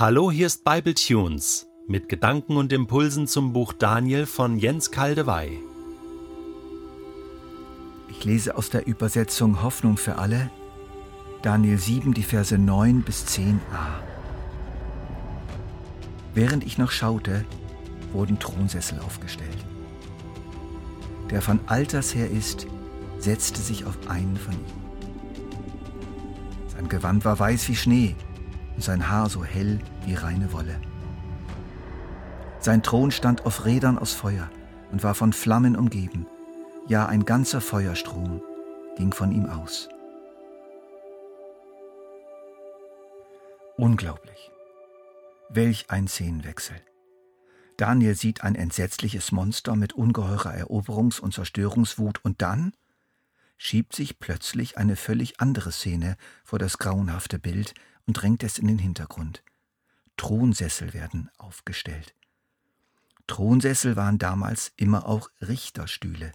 Hallo, hier ist Bible Tunes mit Gedanken und Impulsen zum Buch Daniel von Jens Kaldewey. Ich lese aus der Übersetzung Hoffnung für alle, Daniel 7, die Verse 9 bis 10a. Während ich noch schaute, wurden Thronsessel aufgestellt. Der von Alters her ist, setzte sich auf einen von ihnen. Sein Gewand war weiß wie Schnee und sein Haar so hell wie reine Wolle. Sein Thron stand auf Rädern aus Feuer und war von Flammen umgeben. Ja, ein ganzer Feuerstrom ging von ihm aus. Unglaublich. Welch ein Szenenwechsel. Daniel sieht ein entsetzliches Monster mit ungeheurer Eroberungs- und Zerstörungswut und dann schiebt sich plötzlich eine völlig andere Szene vor das grauenhafte Bild und drängt es in den Hintergrund. Thronsessel werden aufgestellt. Thronsessel waren damals immer auch Richterstühle.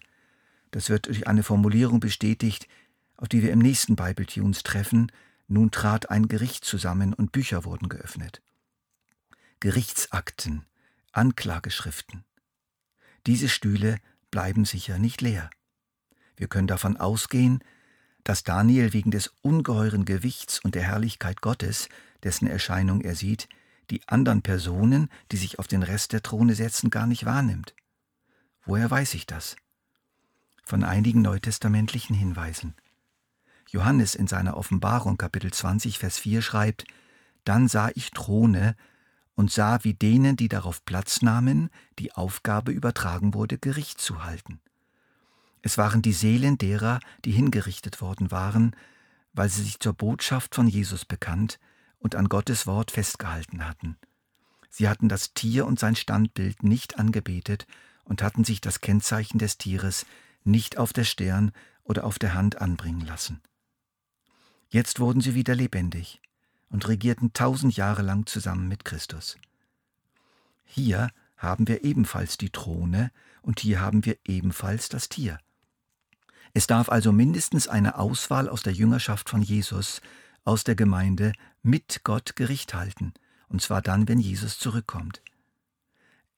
Das wird durch eine Formulierung bestätigt, auf die wir im nächsten Bible Tunes treffen. Nun trat ein Gericht zusammen und Bücher wurden geöffnet. Gerichtsakten, Anklageschriften. Diese Stühle bleiben sicher nicht leer. Wir können davon ausgehen, dass Daniel wegen des ungeheuren Gewichts und der Herrlichkeit Gottes, dessen Erscheinung er sieht, die anderen Personen, die sich auf den Rest der Throne setzen, gar nicht wahrnimmt. Woher weiß ich das? Von einigen neutestamentlichen Hinweisen. Johannes in seiner Offenbarung Kapitel 20 Vers 4 schreibt, Dann sah ich Throne und sah, wie denen, die darauf Platz nahmen, die Aufgabe übertragen wurde, Gericht zu halten. Es waren die Seelen derer, die hingerichtet worden waren, weil sie sich zur Botschaft von Jesus bekannt und an Gottes Wort festgehalten hatten. Sie hatten das Tier und sein Standbild nicht angebetet und hatten sich das Kennzeichen des Tieres nicht auf der Stirn oder auf der Hand anbringen lassen. Jetzt wurden sie wieder lebendig und regierten tausend Jahre lang zusammen mit Christus. Hier haben wir ebenfalls die Throne und hier haben wir ebenfalls das Tier. Es darf also mindestens eine Auswahl aus der Jüngerschaft von Jesus, aus der Gemeinde, mit Gott Gericht halten, und zwar dann, wenn Jesus zurückkommt.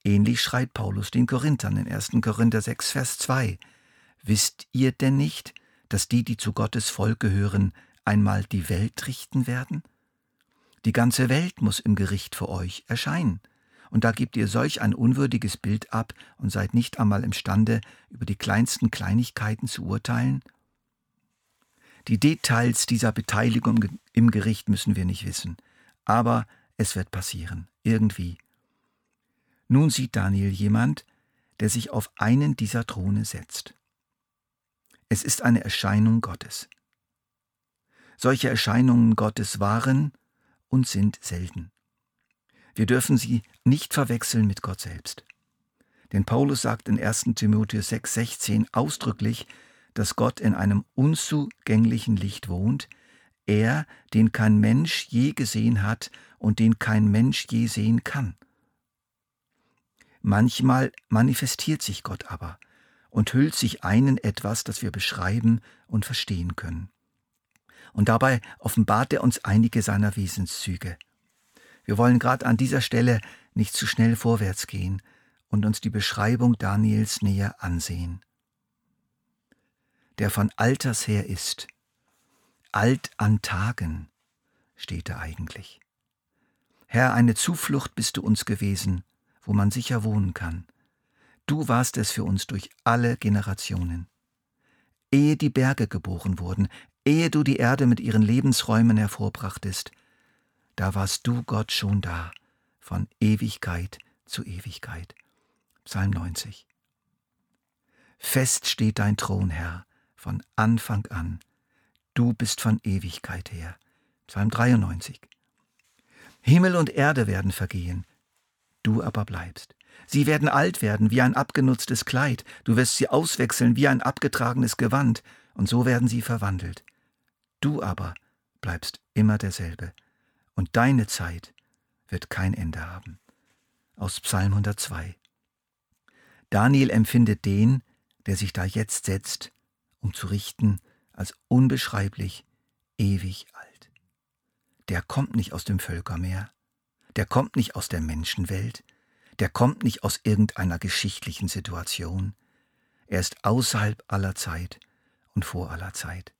Ähnlich schreit Paulus den Korinthern in 1. Korinther 6, Vers 2. Wisst ihr denn nicht, dass die, die zu Gottes Volk gehören, einmal die Welt richten werden? Die ganze Welt muss im Gericht vor euch erscheinen und da gebt ihr solch ein unwürdiges Bild ab und seid nicht einmal imstande, über die kleinsten Kleinigkeiten zu urteilen? Die Details dieser Beteiligung im Gericht müssen wir nicht wissen, aber es wird passieren, irgendwie. Nun sieht Daniel jemand, der sich auf einen dieser Throne setzt. Es ist eine Erscheinung Gottes. Solche Erscheinungen Gottes waren und sind selten. Wir dürfen sie nicht verwechseln mit Gott selbst. Denn Paulus sagt in 1 Timotheus 6,16 ausdrücklich, dass Gott in einem unzugänglichen Licht wohnt, er, den kein Mensch je gesehen hat und den kein Mensch je sehen kann. Manchmal manifestiert sich Gott aber und hüllt sich ein in etwas, das wir beschreiben und verstehen können. Und dabei offenbart er uns einige seiner Wesenszüge. Wir wollen gerade an dieser Stelle nicht zu schnell vorwärts gehen und uns die Beschreibung Daniels näher ansehen. Der von Alters her ist, alt an Tagen, steht da eigentlich. Herr, eine Zuflucht bist du uns gewesen, wo man sicher wohnen kann. Du warst es für uns durch alle Generationen. Ehe die Berge geboren wurden, ehe du die Erde mit ihren Lebensräumen hervorbrachtest, da warst du Gott schon da, von Ewigkeit zu Ewigkeit. Psalm 90. Fest steht dein Thron, Herr, von Anfang an. Du bist von Ewigkeit her. Psalm 93. Himmel und Erde werden vergehen, du aber bleibst. Sie werden alt werden wie ein abgenutztes Kleid, du wirst sie auswechseln wie ein abgetragenes Gewand, und so werden sie verwandelt. Du aber bleibst immer derselbe und deine Zeit wird kein Ende haben. Aus Psalm 102. Daniel empfindet den, der sich da jetzt setzt, um zu richten, als unbeschreiblich ewig alt. Der kommt nicht aus dem Völkermeer, der kommt nicht aus der Menschenwelt, der kommt nicht aus irgendeiner geschichtlichen Situation, er ist außerhalb aller Zeit und vor aller Zeit.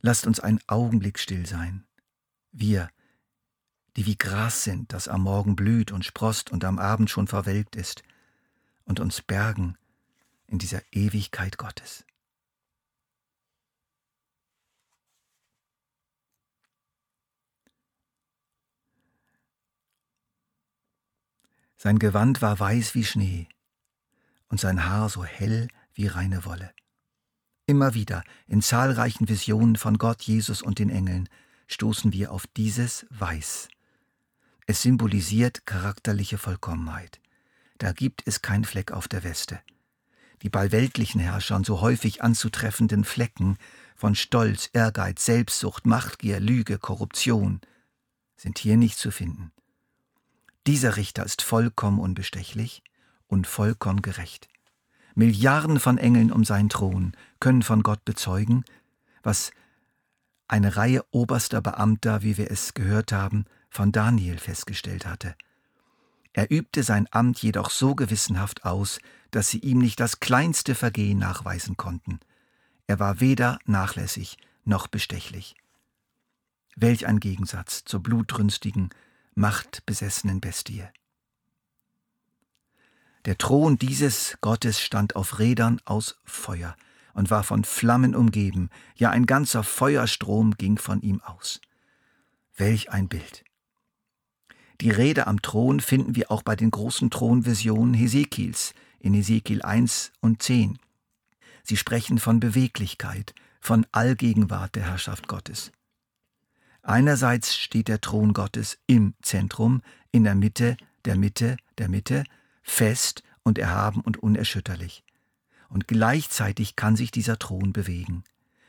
Lasst uns einen Augenblick still sein. Wir, die wie Gras sind, das am Morgen blüht und sprost und am Abend schon verwelkt ist, und uns bergen in dieser Ewigkeit Gottes. Sein Gewand war weiß wie Schnee und sein Haar so hell wie reine Wolle. Immer wieder, in zahlreichen Visionen von Gott, Jesus und den Engeln, stoßen wir auf dieses Weiß. Es symbolisiert charakterliche Vollkommenheit. Da gibt es kein Fleck auf der Weste. Die bei weltlichen Herrschern so häufig anzutreffenden Flecken von Stolz, Ehrgeiz, Selbstsucht, Machtgier, Lüge, Korruption sind hier nicht zu finden. Dieser Richter ist vollkommen unbestechlich und vollkommen gerecht. Milliarden von Engeln um seinen Thron können von Gott bezeugen, was eine Reihe oberster Beamter, wie wir es gehört haben, von Daniel festgestellt hatte. Er übte sein Amt jedoch so gewissenhaft aus, dass sie ihm nicht das kleinste Vergehen nachweisen konnten. Er war weder nachlässig noch bestechlich. Welch ein Gegensatz zur blutrünstigen, machtbesessenen Bestie. Der Thron dieses Gottes stand auf Rädern aus Feuer und war von Flammen umgeben, ja ein ganzer Feuerstrom ging von ihm aus. Welch ein Bild! Die Rede am Thron finden wir auch bei den großen Thronvisionen Hesekiels in Hesekiel 1 und 10. Sie sprechen von Beweglichkeit, von Allgegenwart der Herrschaft Gottes. Einerseits steht der Thron Gottes im Zentrum, in der Mitte, der Mitte, der Mitte, fest und erhaben und unerschütterlich. Und gleichzeitig kann sich dieser Thron bewegen,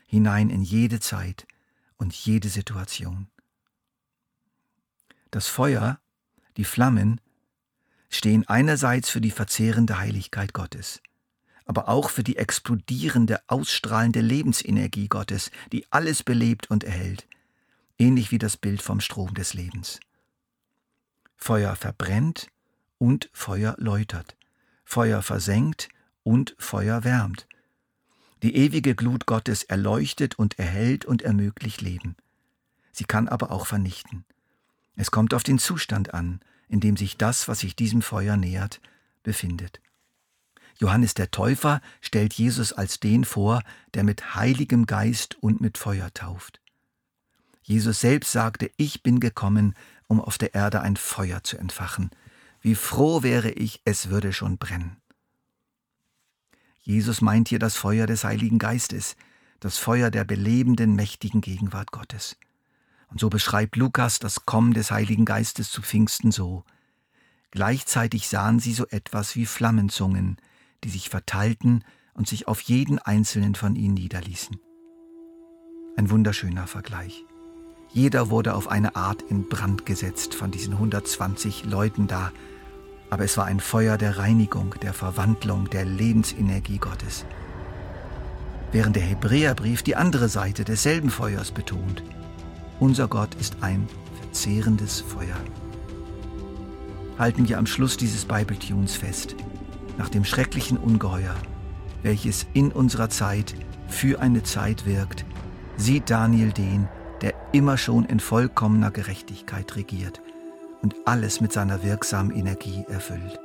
hinein in jede Zeit und jede Situation. Das Feuer, die Flammen, stehen einerseits für die verzehrende Heiligkeit Gottes, aber auch für die explodierende, ausstrahlende Lebensenergie Gottes, die alles belebt und erhält, ähnlich wie das Bild vom Strom des Lebens. Feuer verbrennt und Feuer läutert, Feuer versenkt und Feuer wärmt. Die ewige Glut Gottes erleuchtet und erhält und ermöglicht Leben. Sie kann aber auch vernichten. Es kommt auf den Zustand an, in dem sich das, was sich diesem Feuer nähert, befindet. Johannes der Täufer stellt Jesus als den vor, der mit heiligem Geist und mit Feuer tauft. Jesus selbst sagte, ich bin gekommen, um auf der Erde ein Feuer zu entfachen, wie froh wäre ich, es würde schon brennen. Jesus meint hier das Feuer des Heiligen Geistes, das Feuer der belebenden, mächtigen Gegenwart Gottes. Und so beschreibt Lukas das Kommen des Heiligen Geistes zu Pfingsten so. Gleichzeitig sahen sie so etwas wie Flammenzungen, die sich verteilten und sich auf jeden einzelnen von ihnen niederließen. Ein wunderschöner Vergleich. Jeder wurde auf eine Art in Brand gesetzt von diesen 120 Leuten da, aber es war ein Feuer der Reinigung, der Verwandlung, der Lebensenergie Gottes. Während der Hebräerbrief die andere Seite desselben Feuers betont. Unser Gott ist ein verzehrendes Feuer. Halten wir am Schluss dieses Bibletunes fest. Nach dem schrecklichen Ungeheuer, welches in unserer Zeit für eine Zeit wirkt, sieht Daniel den, der immer schon in vollkommener Gerechtigkeit regiert und alles mit seiner wirksamen Energie erfüllt.